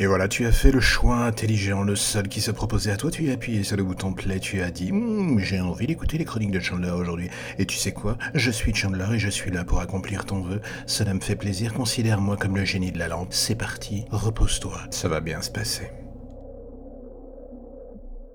Et voilà, tu as fait le choix intelligent, le seul qui se proposait à toi, tu as appuyé sur le bouton play, tu as dit Hum, j'ai envie d'écouter les chroniques de Chandler aujourd'hui. Et tu sais quoi? Je suis Chandler et je suis là pour accomplir ton vœu. Cela me fait plaisir, considère-moi comme le génie de la lampe. C'est parti, repose-toi, ça va bien se passer.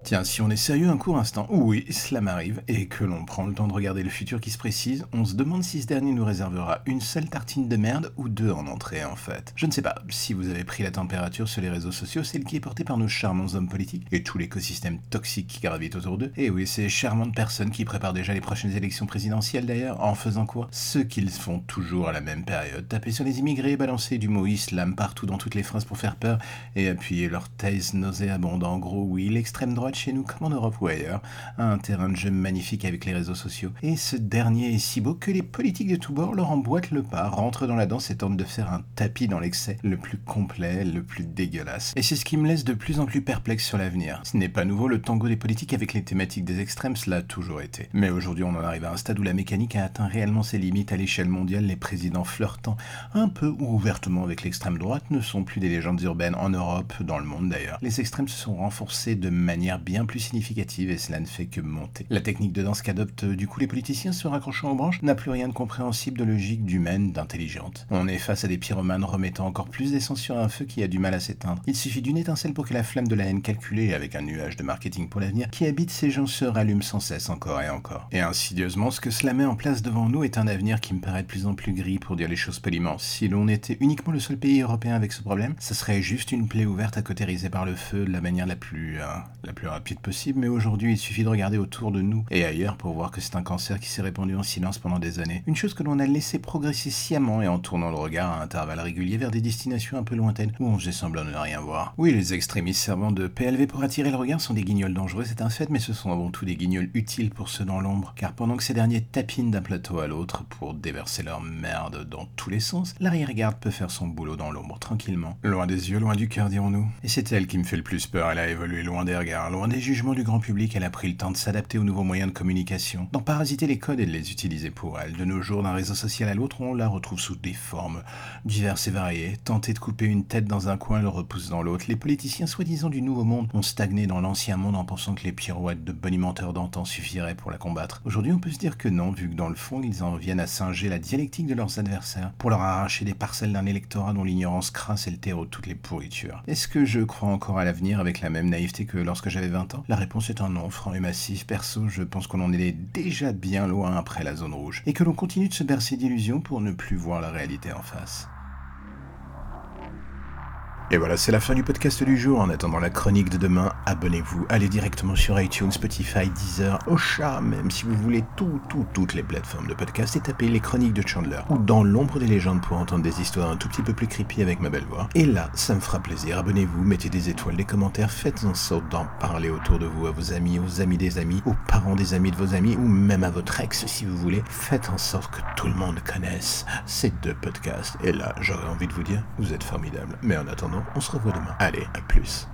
Tiens, si on est sérieux un court instant, oui, cela m'arrive, et que l'on prend le temps de regarder le futur qui se précise, on se demande si ce dernier nous réservera une seule tartine de merde ou deux en entrée en fait. Je ne sais pas, si vous avez pris la température sur les réseaux sociaux, celle qui est portée par nos charmants hommes politiques et tout l'écosystème toxique qui gravite autour d'eux. Et oui, ces charmantes personnes qui préparent déjà les prochaines élections présidentielles d'ailleurs, en faisant quoi? Ce qu'ils font toujours à la même période, taper sur les immigrés, balancer du mot islam partout dans toutes les phrases pour faire peur, et appuyer leur thèse nauséabonde. En gros, oui, l'extrême droite chez nous comme en Europe ou ailleurs, un terrain de jeu magnifique avec les réseaux sociaux. Et ce dernier est si beau que les politiques de tous bords leur emboîtent le pas, rentrent dans la danse et tentent de faire un tapis dans l'excès le plus complet, le plus dégueulasse. Et c'est ce qui me laisse de plus en plus perplexe sur l'avenir. Ce n'est pas nouveau le tango des politiques avec les thématiques des extrêmes, cela a toujours été. Mais aujourd'hui on en arrive à un stade où la mécanique a atteint réellement ses limites à l'échelle mondiale, les présidents flirtant un peu ou ouvertement avec l'extrême droite ne sont plus des légendes urbaines en Europe, dans le monde d'ailleurs. Les extrêmes se sont renforcés de manière bien plus significative et cela ne fait que monter. La technique de danse qu'adoptent du coup les politiciens se raccrochant aux branches n'a plus rien de compréhensible, de logique, d'humaine, d'intelligente. On est face à des pyromanes remettant encore plus d'essence sur un feu qui a du mal à s'éteindre. Il suffit d'une étincelle pour que la flamme de la haine calculée avec un nuage de marketing pour l'avenir qui habite ces gens se rallume sans cesse encore et encore. Et insidieusement, ce que cela met en place devant nous est un avenir qui me paraît de plus en plus gris pour dire les choses poliment. Si l'on était uniquement le seul pays européen avec ce problème, ce serait juste une plaie ouverte à cautériser par le feu de la manière la plus, euh, la plus rapide possible, mais aujourd'hui il suffit de regarder autour de nous et ailleurs pour voir que c'est un cancer qui s'est répandu en silence pendant des années. Une chose que l'on a laissé progresser sciemment et en tournant le regard à intervalles réguliers vers des destinations un peu lointaines où on faisait semblant de ne rien voir. Oui, les extrémistes servant de PLV pour attirer le regard sont des guignols dangereux, c'est un fait, mais ce sont avant tout des guignols utiles pour ceux dans l'ombre, car pendant que ces derniers tapinent d'un plateau à l'autre pour déverser leur merde dans tous les sens, l'arrière-garde peut faire son boulot dans l'ombre tranquillement. Loin des yeux, loin du cœur, dirons-nous. Et c'est elle qui me fait le plus peur, elle a évolué loin des regards, loin des jugements du grand public, elle a pris le temps de s'adapter aux nouveaux moyens de communication, d'en parasiter les codes et de les utiliser pour elle. De nos jours, d'un réseau social à l'autre, on la retrouve sous des formes diverses et variées. Tenter de couper une tête dans un coin le repousse dans l'autre. Les politiciens soi-disant du nouveau monde ont stagné dans l'ancien monde en pensant que les pirouettes de bonimenteurs d'antan suffiraient pour la combattre. Aujourd'hui, on peut se dire que non, vu que dans le fond, ils en viennent à singer la dialectique de leurs adversaires pour leur arracher des parcelles d'un électorat dont l'ignorance crasse et le terreau de toutes les pourritures. Est-ce que je crois encore à l'avenir avec la même naïveté que lorsque j'avais 20 ans La réponse est un non, franc et massif. Perso, je pense qu'on en est déjà bien loin après la zone rouge et que l'on continue de se bercer d'illusions pour ne plus voir la réalité en face. Et voilà, c'est la fin du podcast du jour. En attendant la chronique de demain, abonnez-vous. Allez directement sur iTunes, Spotify, Deezer, Ocha, même si vous voulez tout, tout, toutes les plateformes de podcast et tapez les chroniques de Chandler ou dans l'ombre des légendes pour entendre des histoires un tout petit peu plus creepy avec ma belle voix. Et là, ça me fera plaisir. Abonnez-vous, mettez des étoiles, des commentaires, faites en sorte d'en parler autour de vous à vos amis, aux amis des amis, aux parents des amis de vos amis ou même à votre ex si vous voulez. Faites en sorte que tout le monde connaisse ces deux podcasts. Et là, j'aurais envie de vous dire, vous êtes formidables. Mais en on se revoit demain. Allez, à plus.